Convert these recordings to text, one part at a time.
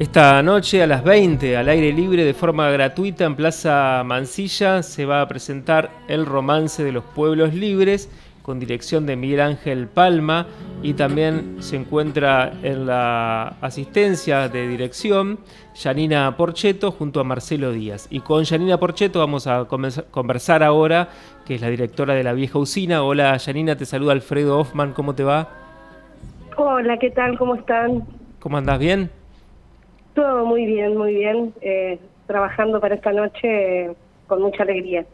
Esta noche a las 20, al aire libre de forma gratuita en Plaza Mansilla, se va a presentar El Romance de los Pueblos Libres con dirección de Miguel Ángel Palma y también se encuentra en la asistencia de dirección Janina Porcheto junto a Marcelo Díaz. Y con Janina Porcheto vamos a conversar ahora, que es la directora de la vieja usina. Hola Janina, te saluda Alfredo Hoffman, ¿cómo te va? Hola, ¿qué tal? ¿Cómo están? ¿Cómo andás? ¿Bien? Todo muy bien, muy bien. Eh, trabajando para esta noche con mucha alegría.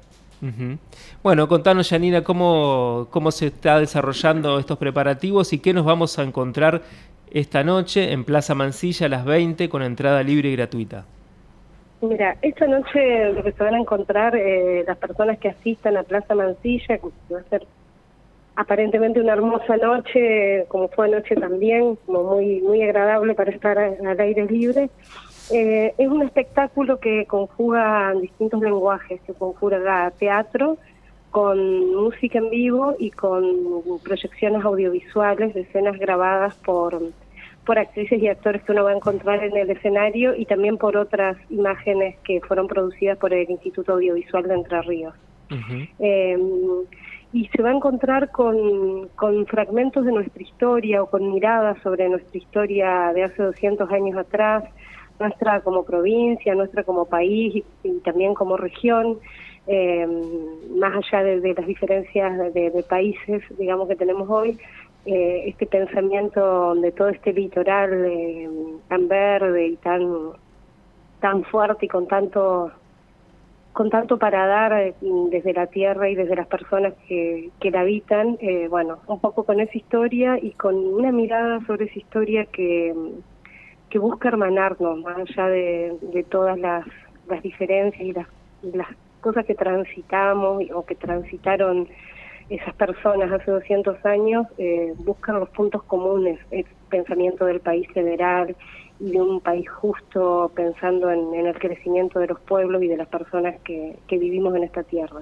Bueno, contanos, Janina, cómo, cómo se está desarrollando estos preparativos y qué nos vamos a encontrar esta noche en Plaza Mansilla a las 20 con entrada libre y gratuita. Mira, esta noche lo que se van a encontrar eh, las personas que asistan a Plaza Mansilla, que va a ser aparentemente una hermosa noche, como fue anoche también, como muy muy agradable para estar al aire libre. Eh, es un espectáculo que conjuga distintos lenguajes, que conjuga teatro con música en vivo y con proyecciones audiovisuales de escenas grabadas por, por actrices y actores que uno va a encontrar en el escenario y también por otras imágenes que fueron producidas por el Instituto Audiovisual de Entre Ríos y se va a encontrar con, con fragmentos de nuestra historia o con miradas sobre nuestra historia de hace 200 años atrás, nuestra como provincia, nuestra como país y, también como región, eh, más allá de, las diferencias de, países, digamos, que tenemos hoy, eh, este pensamiento de todo este litoral eh, tan verde y tan, tan fuerte y con tanto con tanto para dar eh, desde la tierra y desde las personas que, que la habitan, eh, bueno, un poco con esa historia y con una mirada sobre esa historia que, que busca hermanarnos, más allá de, de todas las, las diferencias y las, las cosas que transitamos o que transitaron esas personas hace 200 años, eh, buscan los puntos comunes, el pensamiento del país federal, de un país justo pensando en, el crecimiento de los pueblos y de las personas que, vivimos en esta tierra.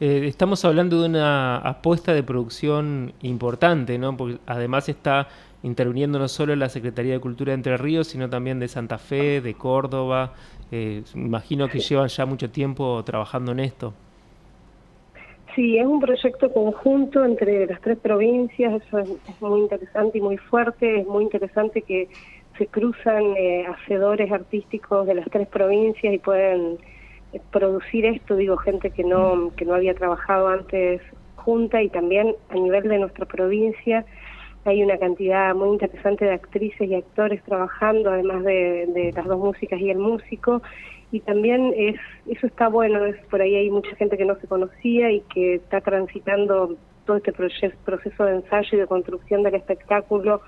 Eh, estamos hablando de una apuesta de producción importante, ¿no? Porque además está interviniendo no solo la Secretaría de Cultura de Entre Ríos, sino también de Santa Fe, de Córdoba. Eh, imagino que llevan ya mucho tiempo trabajando en esto. Sí, es un proyecto conjunto entre las tres provincias, eso es muy interesante y muy fuerte, es muy interesante que se cruzan eh, hacedores artísticos de las tres provincias y pueden eh, producir esto, digo, gente que no, que no había trabajado antes junta y también a nivel de nuestra provincia hay una cantidad muy interesante de actrices y actores trabajando, además de, las dos músicas y el músico, y también es eso está bueno, es por ahí hay mucha gente que no se conocía y que está transitando todo este proceso de ensayo y de construcción del espectáculo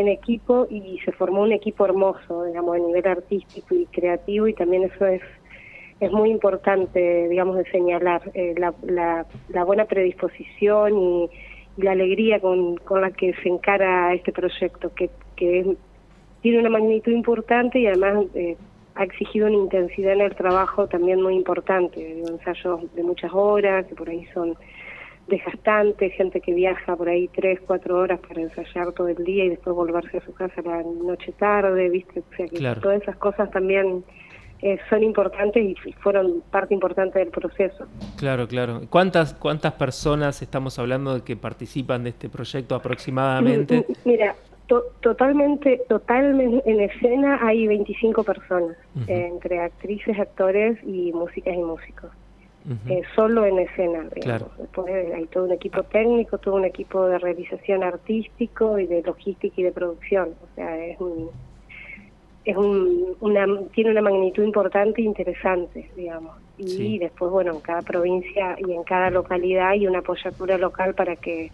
en equipo y se formó un equipo hermoso, digamos, a nivel artístico y creativo y también eso es es muy importante, digamos, de señalar eh, la, la, buena predisposición y, la alegría con, con, la que se encara este proyecto, que, que tiene una magnitud importante y además eh, ha exigido una intensidad en el trabajo también muy importante, ensayos de muchas horas, que por ahí son desgastante, gente que viaja por ahí tres, cuatro horas para ensayar todo el día y después volverse a su casa la noche tarde, ¿viste? O sea que todas esas cosas también eh, son importantes y fueron parte importante del proceso. Claro, claro. ¿Cuántas, cuántas personas estamos hablando de que participan de este proyecto aproximadamente? Mira, totalmente, totalmente en escena hay 25 personas, entre actrices, actores y músicas y músicos. Eh, solo en escena. Después hay todo un equipo técnico, todo un equipo de realización artístico y de logística y de producción. O sea, es un, es un, una, tiene una magnitud importante e interesante, digamos. Y después, bueno, en cada provincia y en cada localidad hay una apoyatura local para que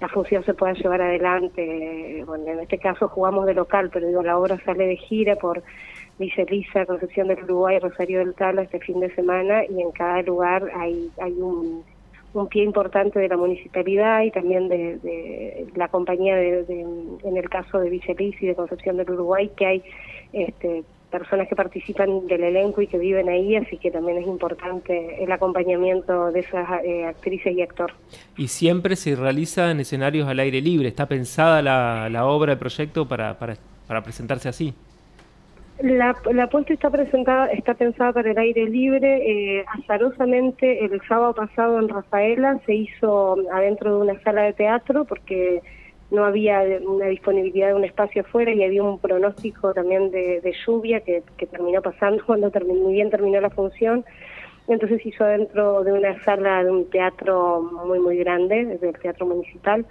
la función se pueda llevar adelante. Bueno, en este caso jugamos de local, pero digo, la obra sale de gira por Villa Elisa, Concepción del Uruguay, Rosario del Tala este fin de semana y en cada lugar hay, hay un, un pie importante de la municipalidad y también de, la compañía de, en el caso de Villa y de Concepción del Uruguay que hay este, personas que participan del elenco y que viven ahí, así que también es importante el acompañamiento de esas eh, actrices y actores. Y siempre se realiza en escenarios al aire libre, ¿está pensada la, la obra, el proyecto para, para presentarse así? La, la puesta está presentada, está pensada para el aire libre. Eh, azarosamente, el sábado pasado en Rafaela se hizo adentro de una sala de teatro porque no había una disponibilidad de un espacio afuera y había un pronóstico también de, lluvia que, terminó pasando cuando muy bien terminó la función. Entonces se hizo dentro de una sala de un teatro muy, muy grande, del teatro municipal,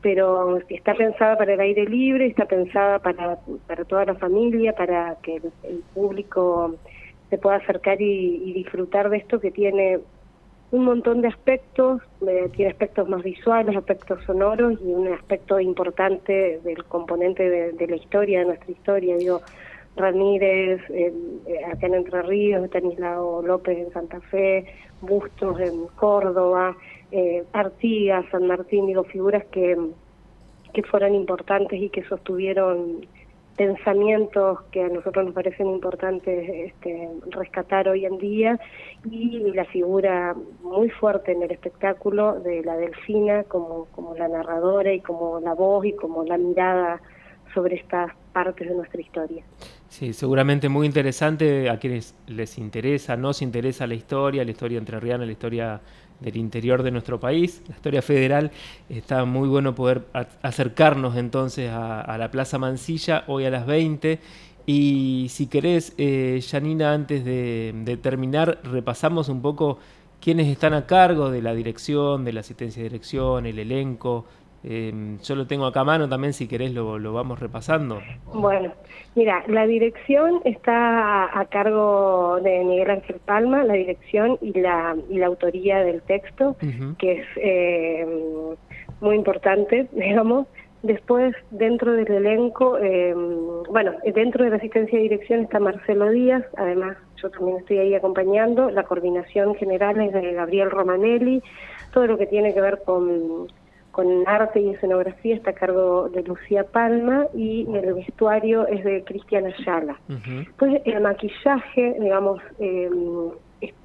pero está pensada para el aire libre, está pensada para, para toda la familia, para que el, público se pueda acercar y, disfrutar de esto que tiene un montón de aspectos, eh, tiene aspectos más visuales, aspectos sonoros y un aspecto importante del componente de, la historia, de nuestra historia. Digo, Ramírez, eh, acá en Entre Ríos, Estanislao López en Santa Fe, Bustos en Córdoba, eh, Artigas, San Martín, digo, figuras que, que fueron importantes y que sostuvieron pensamientos que a nosotros nos parecen importantes este, rescatar hoy en día. Y la figura muy fuerte en el espectáculo de la delfina como, como la narradora y como la voz y como la mirada sobre estas partes de nuestra historia. Sí, seguramente muy interesante a quienes les interesa, nos interesa la historia, la historia entrerriana, la historia del interior de nuestro país, la historia federal. Está muy bueno poder acercarnos entonces a, la Plaza Mansilla hoy a las 20. Y si querés, eh, Janina, antes de, terminar, repasamos un poco quiénes están a cargo de la dirección, de la asistencia de dirección, el elenco, eh, yo lo tengo acá a mano también, si querés lo, lo, vamos repasando. Bueno, mira, la dirección está a, cargo de Miguel Ángel Palma, la dirección y la, y la autoría del texto, que es eh, muy importante, digamos. Después, dentro del elenco, eh, bueno, dentro de la asistencia de dirección está Marcelo Díaz, además yo también estoy ahí acompañando, la coordinación general es de Gabriel Romanelli, todo lo que tiene que ver con con arte y escenografía está a cargo de Lucía Palma y el vestuario es de Cristian Ayala. Pues el maquillaje, digamos, em,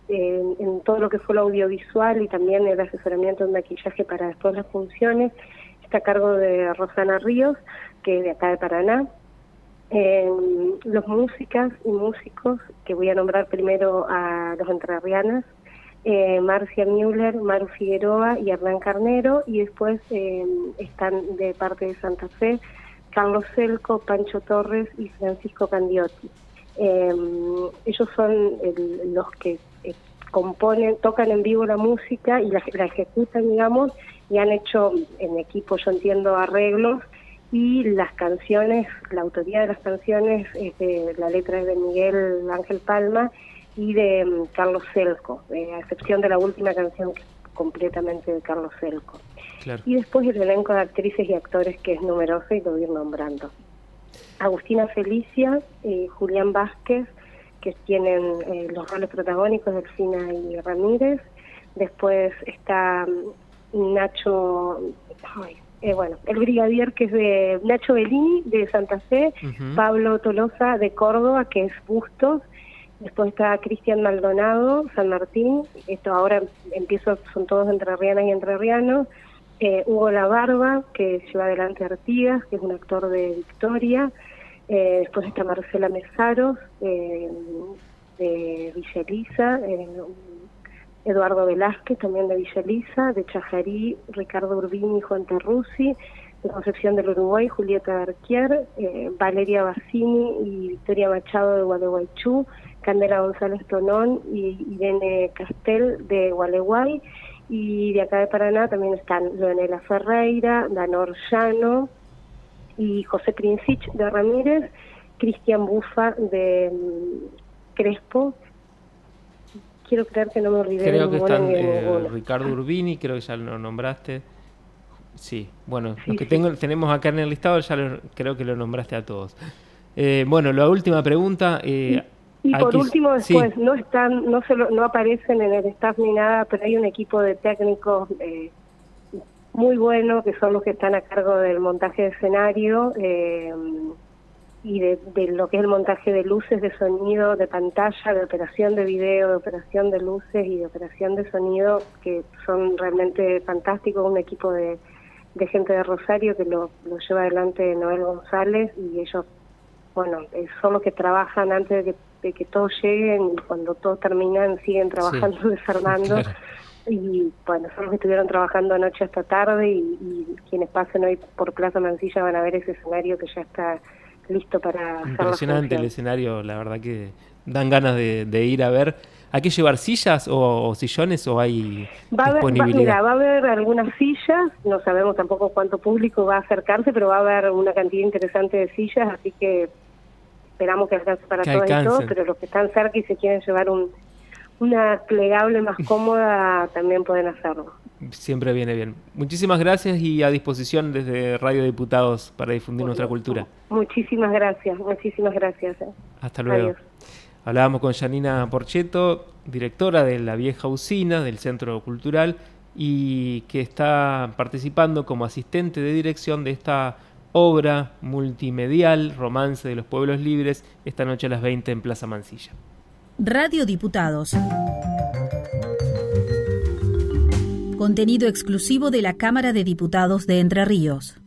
en todo lo que fue lo audiovisual y también el asesoramiento de maquillaje para todas las funciones, está a cargo de Rosana Ríos, que es de acá de Paraná. Em, los músicas y músicos, que voy a nombrar primero a los entrerrianas, eh, Marcia Müller, Maru Figueroa y Hernán Carnero, y después eh, están de parte de Santa Fe Carlos Celco, Pancho Torres y Francisco Candiotti. Eh, ellos son los que componen, tocan en vivo la música y la, ejecutan, digamos, y han hecho en equipo, yo entiendo, arreglos y las canciones, la autoría de las canciones, la letra es de Miguel Ángel Palma y de mm, Carlos Celco, a excepción de la última canción que es completamente de Carlos Celco. Y después el elenco de actrices y actores que es numeroso y lo voy a ir nombrando. Agustina Felicia, y Julián Vázquez, que tienen eh, los roles protagónicos, Delfina y Ramírez. Después está mm, Nacho, eh, bueno, el brigadier que es de Nacho Bellini de Santa Fe, Pablo Tolosa de Córdoba, que es Bustos, Después está Cristian Maldonado, San Martín. Esto ahora empiezo, son todos entrerrianas y entrerrianos. Eh, Hugo La Barba, que lleva adelante Artigas, que es un actor de Victoria. Eh, después está Marcela Mesaros, eh, de Villa eh, Eduardo Velázquez, también de Villa de Chajarí, Ricardo Urbini y Juan Terruzzi, de Concepción del Uruguay, Julieta Arquier, Valeria Bassini y Victoria Machado de Gualeguaychú, Candela González Tonón y Irene Castel de Gualeguay. Y de acá de Paraná también están Leonela Ferreira, Danor Llano y José Princich de Ramírez, Cristian Bufa de mm, Crespo. Quiero creer que no me olvidé Creo que están eh, Ricardo Urbini, creo que ya lo nombraste. Sí, bueno, lo que tengo, tenemos acá en el listado ya creo que lo nombraste a todos. Eh, bueno, la última pregunta. Eh, y por último, después, no están, no, se no aparecen en el staff ni nada, pero hay un equipo de técnicos eh, muy bueno, que son los que están a cargo del montaje de escenario eh, y de, lo que es el montaje de luces, de sonido, de pantalla, de operación de video, de operación de luces y de operación de sonido, que son realmente fantásticos, un equipo de, gente de Rosario que lo, lo lleva adelante Noel González y ellos bueno, eh, son los que trabajan antes de que, todos lleguen y cuando todos terminan siguen trabajando, desarmando. Y bueno, son los que estuvieron trabajando anoche hasta tarde y, quienes pasen hoy por Plaza Mansilla van a ver ese escenario que ya está listo para Impresionante el escenario, la verdad que dan ganas de, ir a ver. ¿Hay que llevar sillas o, sillones o hay va disponibilidad? va, a haber algunas sillas, no sabemos tampoco cuánto público va a acercarse, pero va a haber una cantidad interesante de sillas, así que esperamos que alcance para todos y todos, pero los que están cerca y se quieren llevar un, una plegable más cómoda también pueden hacerlo. Siempre viene bien. Muchísimas gracias y a disposición desde Radio Diputados para difundir nuestra cultura. Muchísimas gracias, muchísimas gracias. Eh. Hasta luego. Hablábamos con Janina Porcheto, directora de la vieja usina del Centro Cultural y que está participando como asistente de dirección de esta obra multimedial, Romance de los Pueblos Libres, esta noche a las 20 en Plaza Mansilla. Radio Diputados. Contenido exclusivo de la Cámara de Diputados de Entre Ríos.